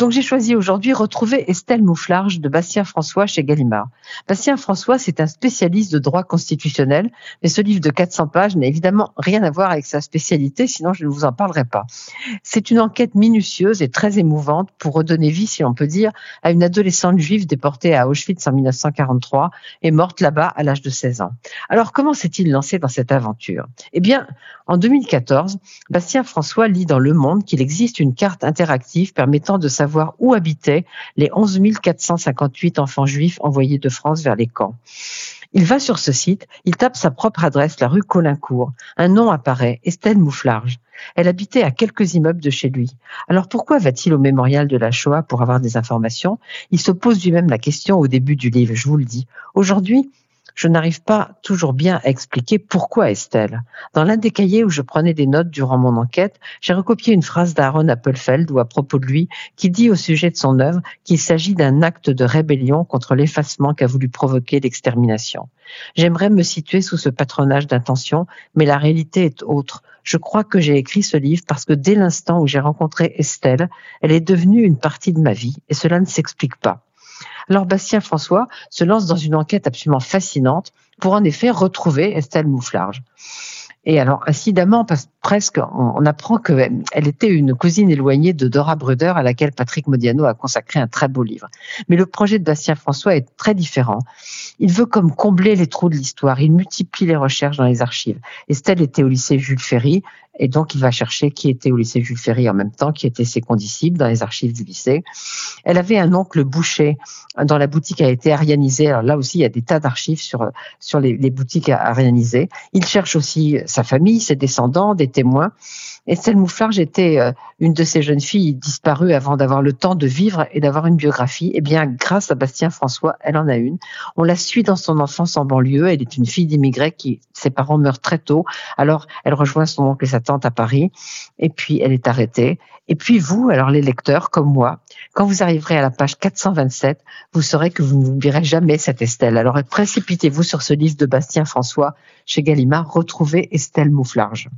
Donc j'ai choisi aujourd'hui retrouver Estelle Mouflarge de Bastien François chez Gallimard. Bastien François, c'est un spécialiste de droit constitutionnel, mais ce livre de 400 pages n'a évidemment rien à voir avec sa spécialité, sinon je ne vous en parlerai pas. C'est une enquête minutieuse et très émouvante pour redonner vie, si on peut dire, à une adolescente juive déportée à Auschwitz en 1943 et morte là-bas à l'âge de 16 ans. Alors comment s'est-il lancé dans cette aventure? Eh bien, en 2014, Bastien François lit dans Le Monde qu'il existe une carte interactive permettant de savoir où habitaient les 11 458 enfants juifs envoyés de France vers les camps. Il va sur ce site, il tape sa propre adresse, la rue Colincourt. Un nom apparaît, Estelle Mouflarge. Elle habitait à quelques immeubles de chez lui. Alors pourquoi va-t-il au mémorial de la Shoah pour avoir des informations? Il se pose lui-même la question au début du livre, je vous le dis. Aujourd'hui, je n'arrive pas toujours bien à expliquer pourquoi Estelle. Dans l'un des cahiers où je prenais des notes durant mon enquête, j'ai recopié une phrase d'Aaron Appelfeld ou à propos de lui, qui dit au sujet de son œuvre qu'il s'agit d'un acte de rébellion contre l'effacement qu'a voulu provoquer l'extermination. J'aimerais me situer sous ce patronage d'intention, mais la réalité est autre. Je crois que j'ai écrit ce livre parce que dès l'instant où j'ai rencontré Estelle, elle est devenue une partie de ma vie et cela ne s'explique pas. Alors Bastien François se lance dans une enquête absolument fascinante pour en effet retrouver Estelle Mouflarge. Et alors, incidemment, presque, on, apprend qu'elle était une cousine éloignée de Dora Bruder, à laquelle Patrick Modiano a consacré un très beau livre. Mais le projet de Bastien François est très différent. Il veut comme combler les trous de l'histoire. Il multiplie les recherches dans les archives. Estelle était au lycée Jules Ferry. Et donc, il va chercher qui était au lycée Jules Ferry en même temps, qui étaient ses condisciples dans les archives du lycée. Elle avait un oncle boucher dont la boutique a été arianisée. Alors là aussi, il y a des tas d'archives sur, sur les, les boutiques arianisées. Il cherche aussi sa famille, ses descendants, des témoins. Estelle Mouflarge était euh, une de ces jeunes filles disparues avant d'avoir le temps de vivre et d'avoir une biographie. Eh bien, grâce à Bastien François, elle en a une. On la suit dans son enfance en banlieue. Elle est une fille d'immigrés qui, ses parents meurent très tôt. Alors, elle rejoint son oncle et sa tante à Paris. Et puis, elle est arrêtée. Et puis, vous, alors les lecteurs, comme moi, quand vous arriverez à la page 427, vous saurez que vous n'oublierez jamais cette Estelle. Alors, précipitez-vous sur ce livre de Bastien François chez Gallimard. Retrouvez Estelle Mouflarge.